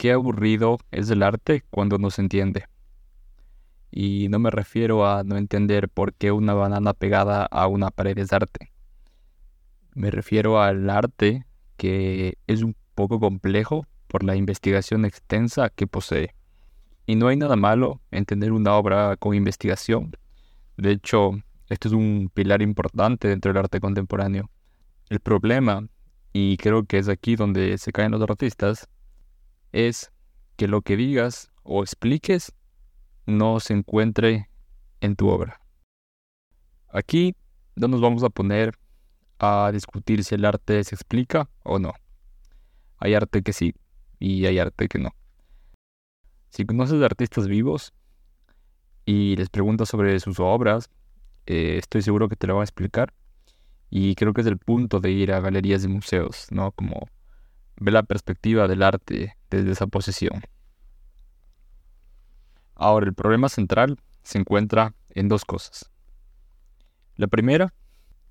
qué aburrido es el arte cuando no se entiende. Y no me refiero a no entender por qué una banana pegada a una pared es arte. Me refiero al arte que es un poco complejo por la investigación extensa que posee. Y no hay nada malo en tener una obra con investigación. De hecho, esto es un pilar importante dentro del arte contemporáneo. El problema, y creo que es aquí donde se caen los artistas, es que lo que digas o expliques no se encuentre en tu obra. Aquí no nos vamos a poner a discutir si el arte se explica o no. Hay arte que sí y hay arte que no. Si conoces artistas vivos y les preguntas sobre sus obras, eh, estoy seguro que te lo van a explicar. Y creo que es el punto de ir a galerías y museos, ¿no? Como ver la perspectiva del arte desde esa posición. Ahora, el problema central se encuentra en dos cosas. La primera,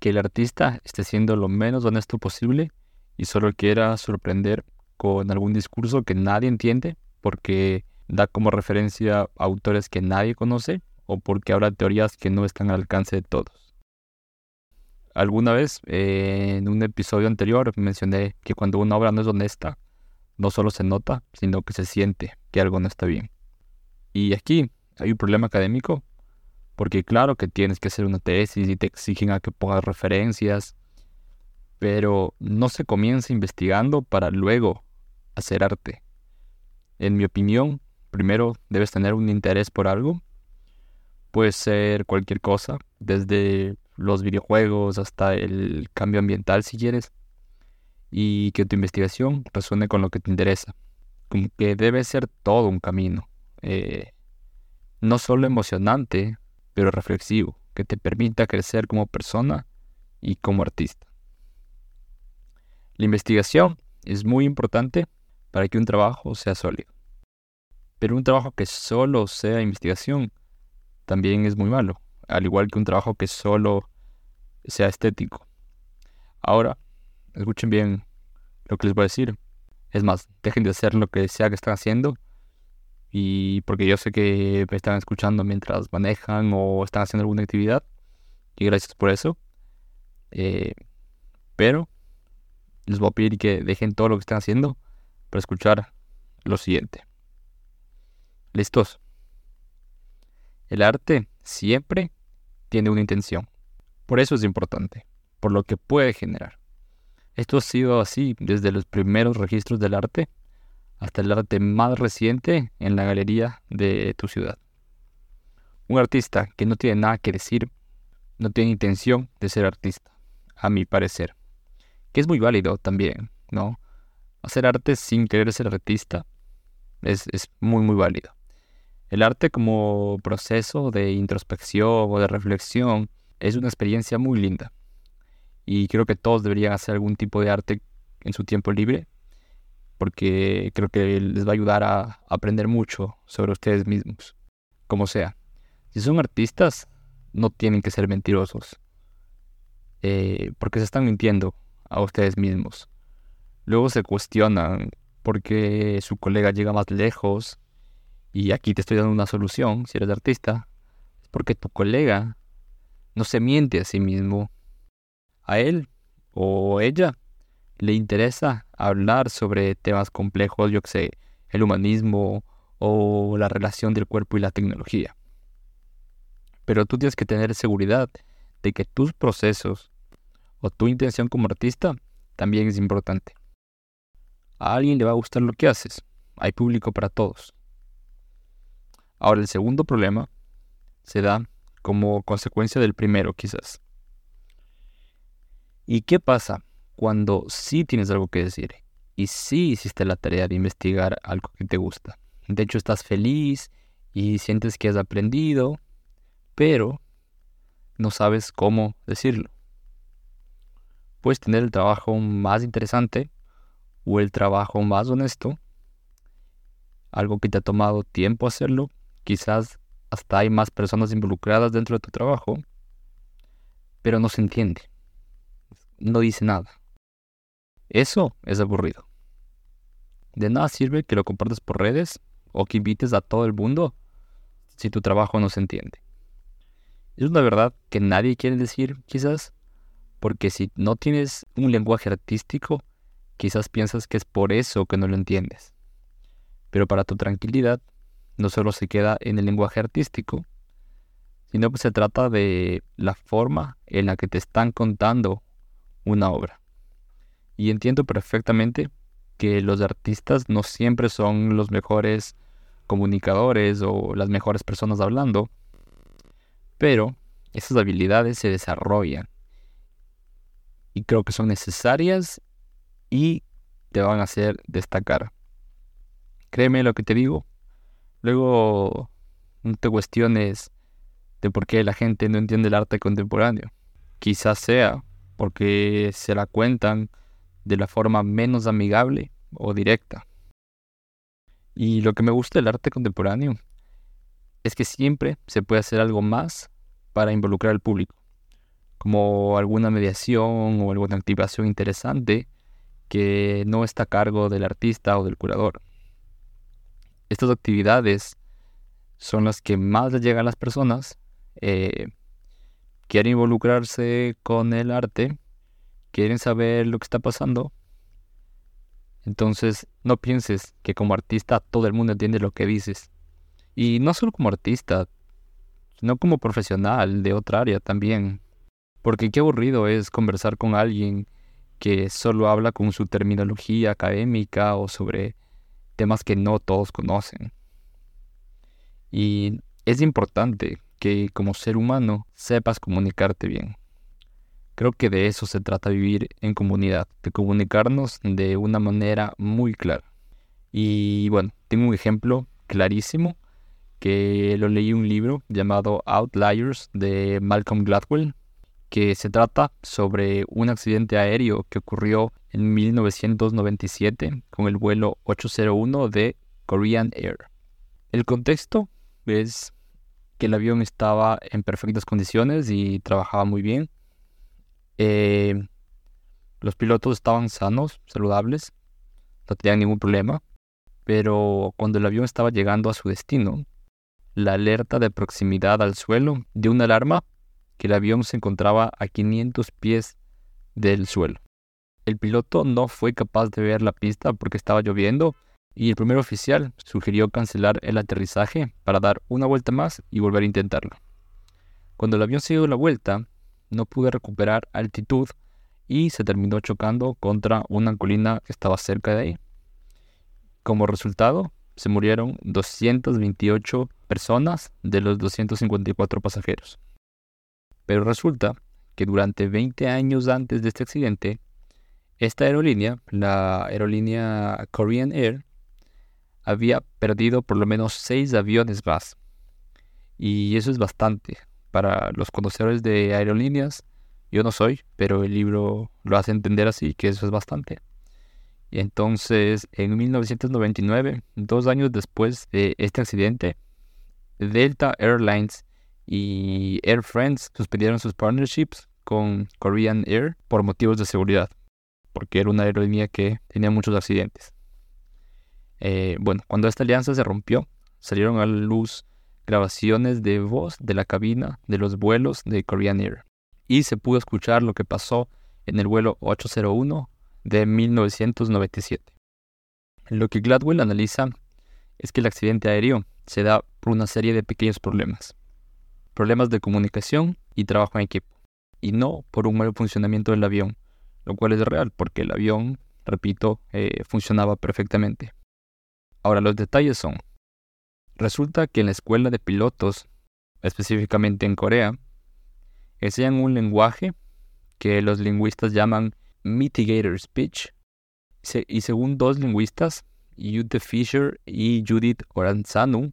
que el artista esté siendo lo menos honesto posible y solo quiera sorprender con algún discurso que nadie entiende porque da como referencia a autores que nadie conoce o porque habla teorías que no están al alcance de todos. Alguna vez en un episodio anterior mencioné que cuando una obra no es honesta, no solo se nota, sino que se siente que algo no está bien. Y aquí hay un problema académico, porque claro que tienes que hacer una tesis y te exigen a que pongas referencias, pero no se comienza investigando para luego hacer arte. En mi opinión, primero debes tener un interés por algo. Puede ser cualquier cosa, desde los videojuegos hasta el cambio ambiental si quieres. Y que tu investigación resuene con lo que te interesa. Como que debe ser todo un camino. Eh, no solo emocionante, pero reflexivo, que te permita crecer como persona y como artista. La investigación es muy importante para que un trabajo sea sólido. Pero un trabajo que solo sea investigación también es muy malo, al igual que un trabajo que solo sea estético. Ahora, escuchen bien lo que les voy a decir. Es más, dejen de hacer lo que sea que están haciendo y porque yo sé que me están escuchando mientras manejan o están haciendo alguna actividad y gracias por eso. Eh, pero les voy a pedir que dejen todo lo que están haciendo para escuchar lo siguiente. ¿Listos? El arte siempre tiene una intención. Por eso es importante, por lo que puede generar. Esto ha sido así desde los primeros registros del arte hasta el arte más reciente en la galería de tu ciudad. Un artista que no tiene nada que decir, no tiene intención de ser artista, a mi parecer. Que es muy válido también, ¿no? Hacer arte sin querer ser artista es, es muy, muy válido. El arte como proceso de introspección o de reflexión es una experiencia muy linda. Y creo que todos deberían hacer algún tipo de arte en su tiempo libre porque creo que les va a ayudar a aprender mucho sobre ustedes mismos, como sea. Si son artistas, no tienen que ser mentirosos, eh, porque se están mintiendo a ustedes mismos. Luego se cuestionan por qué su colega llega más lejos, y aquí te estoy dando una solución, si eres artista, es porque tu colega no se miente a sí mismo. A él o ella le interesa hablar sobre temas complejos, yo que sé, el humanismo o la relación del cuerpo y la tecnología. Pero tú tienes que tener seguridad de que tus procesos o tu intención como artista también es importante. A alguien le va a gustar lo que haces. Hay público para todos. Ahora el segundo problema se da como consecuencia del primero quizás. ¿Y qué pasa cuando sí tienes algo que decir y sí hiciste la tarea de investigar algo que te gusta. De hecho, estás feliz y sientes que has aprendido, pero no sabes cómo decirlo. Puedes tener el trabajo más interesante o el trabajo más honesto, algo que te ha tomado tiempo hacerlo, quizás hasta hay más personas involucradas dentro de tu trabajo, pero no se entiende, no dice nada. Eso es aburrido. de nada sirve que lo compartas por redes o que invites a todo el mundo si tu trabajo no se entiende. Es una verdad que nadie quiere decir, quizás, porque si no tienes un lenguaje artístico, quizás piensas que es por eso que no lo entiendes. Pero para tu tranquilidad, no solo se queda en el lenguaje artístico, sino que se trata de la forma en la que te están contando una obra. Y entiendo perfectamente que los artistas no siempre son los mejores comunicadores o las mejores personas hablando, pero esas habilidades se desarrollan y creo que son necesarias y te van a hacer destacar. Créeme lo que te digo. Luego no te cuestiones de por qué la gente no entiende el arte contemporáneo. Quizás sea porque se la cuentan de la forma menos amigable o directa. Y lo que me gusta del arte contemporáneo es que siempre se puede hacer algo más para involucrar al público, como alguna mediación o alguna activación interesante que no está a cargo del artista o del curador. Estas actividades son las que más le llegan a las personas, eh, quieren involucrarse con el arte, quieren saber lo que está pasando. Entonces, no pienses que como artista todo el mundo entiende lo que dices. Y no solo como artista, sino como profesional de otra área también. Porque qué aburrido es conversar con alguien que solo habla con su terminología académica o sobre temas que no todos conocen. Y es importante que como ser humano sepas comunicarte bien. Creo que de eso se trata vivir en comunidad, de comunicarnos de una manera muy clara. Y bueno, tengo un ejemplo clarísimo que lo leí un libro llamado Outliers de Malcolm Gladwell, que se trata sobre un accidente aéreo que ocurrió en 1997 con el vuelo 801 de Korean Air. El contexto es que el avión estaba en perfectas condiciones y trabajaba muy bien. Eh, los pilotos estaban sanos, saludables, no tenían ningún problema, pero cuando el avión estaba llegando a su destino, la alerta de proximidad al suelo dio una alarma que el avión se encontraba a 500 pies del suelo. El piloto no fue capaz de ver la pista porque estaba lloviendo y el primer oficial sugirió cancelar el aterrizaje para dar una vuelta más y volver a intentarlo. Cuando el avión se dio la vuelta, no pudo recuperar altitud y se terminó chocando contra una colina que estaba cerca de ahí. Como resultado, se murieron 228 personas de los 254 pasajeros. Pero resulta que durante 20 años antes de este accidente, esta aerolínea, la aerolínea Korean Air, había perdido por lo menos 6 aviones más. Y eso es bastante. Para los conocedores de aerolíneas, yo no soy, pero el libro lo hace entender así, que eso es bastante. Entonces, en 1999, dos años después de este accidente, Delta Airlines y Air France suspendieron sus partnerships con Korean Air por motivos de seguridad, porque era una aerolínea que tenía muchos accidentes. Eh, bueno, cuando esta alianza se rompió, salieron a luz grabaciones de voz de la cabina de los vuelos de Korean Air y se pudo escuchar lo que pasó en el vuelo 801 de 1997. Lo que Gladwell analiza es que el accidente aéreo se da por una serie de pequeños problemas. Problemas de comunicación y trabajo en equipo, y no por un mal funcionamiento del avión, lo cual es real porque el avión, repito, eh, funcionaba perfectamente. Ahora los detalles son, resulta que en la escuela de pilotos, específicamente en Corea, enseñan un lenguaje que los lingüistas llaman Mitigator Speech. y según dos lingüistas, Judith Fisher y Judith Oranzanu,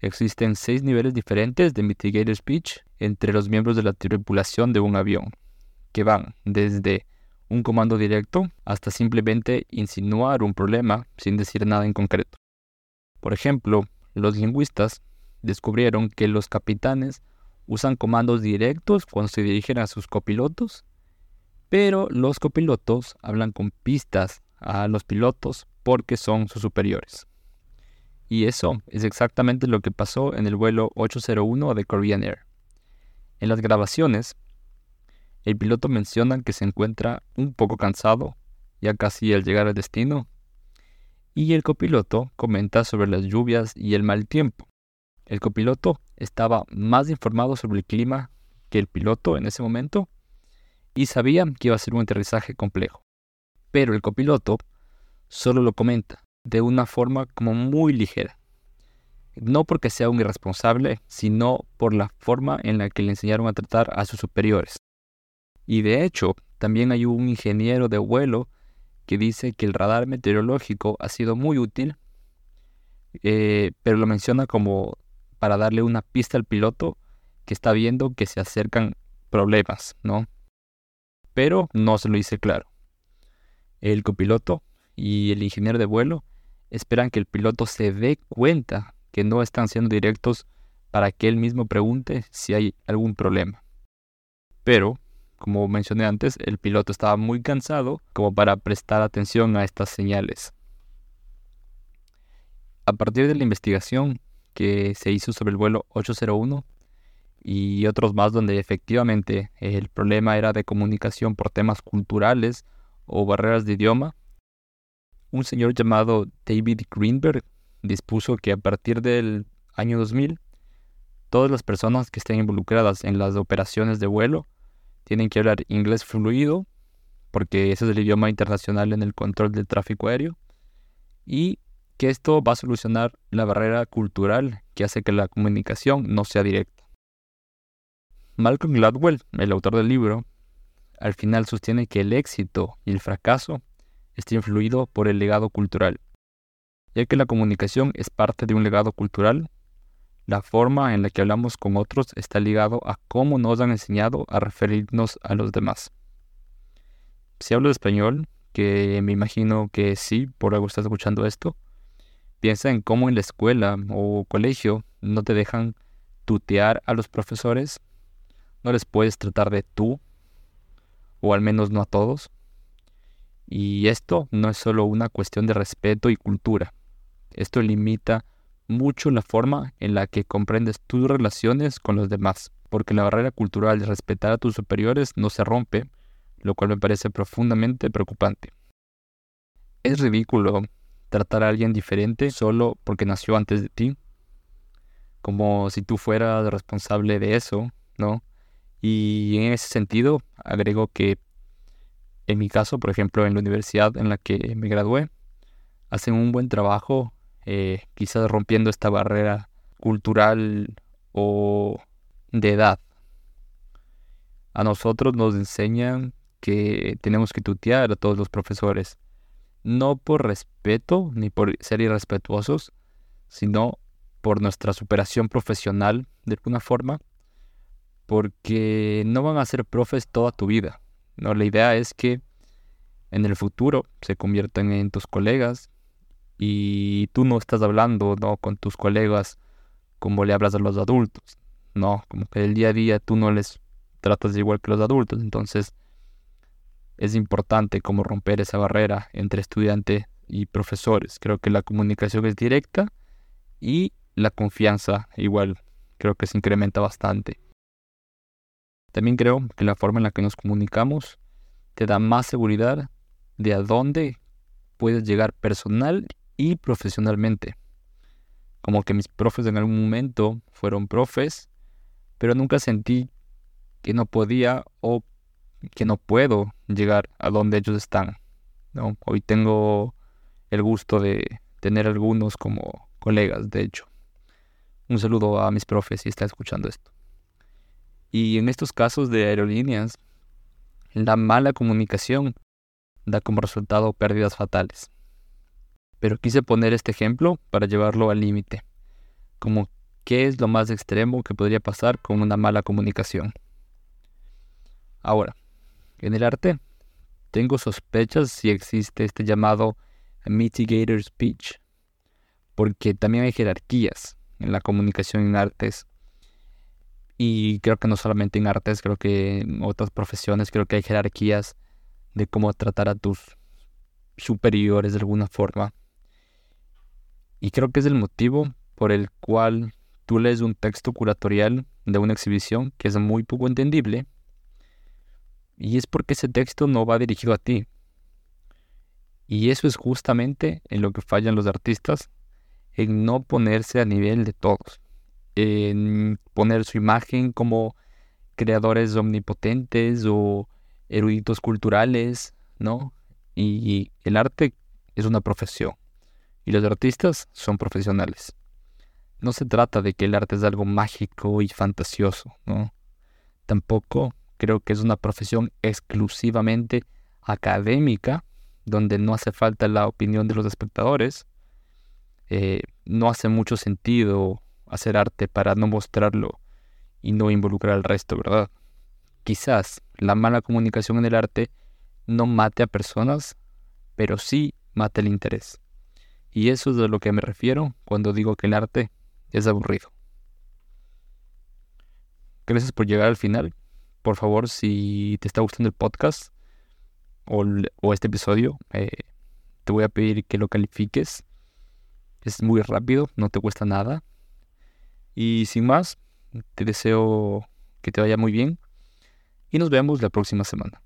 existen seis niveles diferentes de Mitigator Speech entre los miembros de la tripulación de un avión, que van desde un comando directo hasta simplemente insinuar un problema sin decir nada en concreto. Por ejemplo, los lingüistas descubrieron que los capitanes usan comandos directos cuando se dirigen a sus copilotos pero los copilotos hablan con pistas a los pilotos porque son sus superiores. Y eso es exactamente lo que pasó en el vuelo 801 de Korean Air. En las grabaciones, el piloto menciona que se encuentra un poco cansado, ya casi al llegar al destino, y el copiloto comenta sobre las lluvias y el mal tiempo. El copiloto estaba más informado sobre el clima que el piloto en ese momento y sabía que iba a ser un aterrizaje complejo. Pero el copiloto solo lo comenta de una forma como muy ligera. No porque sea un irresponsable, sino por la forma en la que le enseñaron a tratar a sus superiores. Y de hecho, también hay un ingeniero de vuelo que dice que el radar meteorológico ha sido muy útil, eh, pero lo menciona como para darle una pista al piloto que está viendo que se acercan problemas, ¿no? Pero no se lo dice claro. El copiloto y el ingeniero de vuelo esperan que el piloto se dé cuenta que no están siendo directos para que él mismo pregunte si hay algún problema. Pero como mencioné antes, el piloto estaba muy cansado como para prestar atención a estas señales. A partir de la investigación que se hizo sobre el vuelo 801 y otros más donde efectivamente el problema era de comunicación por temas culturales o barreras de idioma, un señor llamado David Greenberg dispuso que a partir del año 2000 todas las personas que estén involucradas en las operaciones de vuelo tienen que hablar inglés fluido, porque ese es el idioma internacional en el control del tráfico aéreo, y que esto va a solucionar la barrera cultural que hace que la comunicación no sea directa. Malcolm Gladwell, el autor del libro, al final sostiene que el éxito y el fracaso está influido por el legado cultural, ya que la comunicación es parte de un legado cultural la forma en la que hablamos con otros está ligado a cómo nos han enseñado a referirnos a los demás. Si hablo de español, que me imagino que sí, por algo estás escuchando esto, piensa en cómo en la escuela o colegio no te dejan tutear a los profesores, no les puedes tratar de tú, o al menos no a todos. Y esto no es solo una cuestión de respeto y cultura, esto limita mucho la forma en la que comprendes tus relaciones con los demás, porque la barrera cultural de respetar a tus superiores no se rompe, lo cual me parece profundamente preocupante. Es ridículo tratar a alguien diferente solo porque nació antes de ti, como si tú fueras responsable de eso, ¿no? Y en ese sentido, agrego que en mi caso, por ejemplo, en la universidad en la que me gradué, hacen un buen trabajo eh, quizás rompiendo esta barrera cultural o de edad. A nosotros nos enseñan que tenemos que tutear a todos los profesores, no por respeto ni por ser irrespetuosos, sino por nuestra superación profesional de alguna forma, porque no van a ser profes toda tu vida. No, la idea es que en el futuro se conviertan en tus colegas, y tú no estás hablando ¿no? con tus colegas como le hablas a los adultos, ¿no? Como que el día a día tú no les tratas igual que los adultos, entonces es importante como romper esa barrera entre estudiante y profesores. Creo que la comunicación es directa y la confianza igual creo que se incrementa bastante. También creo que la forma en la que nos comunicamos te da más seguridad de a dónde puedes llegar personal y profesionalmente. Como que mis profes en algún momento fueron profes, pero nunca sentí que no podía o que no puedo llegar a donde ellos están. ¿no? Hoy tengo el gusto de tener algunos como colegas, de hecho. Un saludo a mis profes si está escuchando esto. Y en estos casos de aerolíneas, la mala comunicación da como resultado pérdidas fatales pero quise poner este ejemplo para llevarlo al límite, como qué es lo más extremo que podría pasar con una mala comunicación. Ahora, en el arte, tengo sospechas si existe este llamado mitigator speech, porque también hay jerarquías en la comunicación en artes. Y creo que no solamente en artes, creo que en otras profesiones creo que hay jerarquías de cómo tratar a tus superiores de alguna forma. Y creo que es el motivo por el cual tú lees un texto curatorial de una exhibición que es muy poco entendible. Y es porque ese texto no va dirigido a ti. Y eso es justamente en lo que fallan los artistas, en no ponerse a nivel de todos, en poner su imagen como creadores omnipotentes o eruditos culturales, ¿no? Y el arte es una profesión y los artistas son profesionales. No se trata de que el arte es algo mágico y fantasioso, ¿no? Tampoco creo que es una profesión exclusivamente académica, donde no hace falta la opinión de los espectadores. Eh, no hace mucho sentido hacer arte para no mostrarlo y no involucrar al resto, ¿verdad? Quizás la mala comunicación en el arte no mate a personas, pero sí mate el interés. Y eso es de lo que me refiero cuando digo que el arte es aburrido. Gracias por llegar al final. Por favor, si te está gustando el podcast o, este episodio, eh, te voy a pedir que lo califiques. Es muy rápido, no te cuesta nada. Y sin más, te deseo que te vaya muy bien y nos vemos la próxima semana.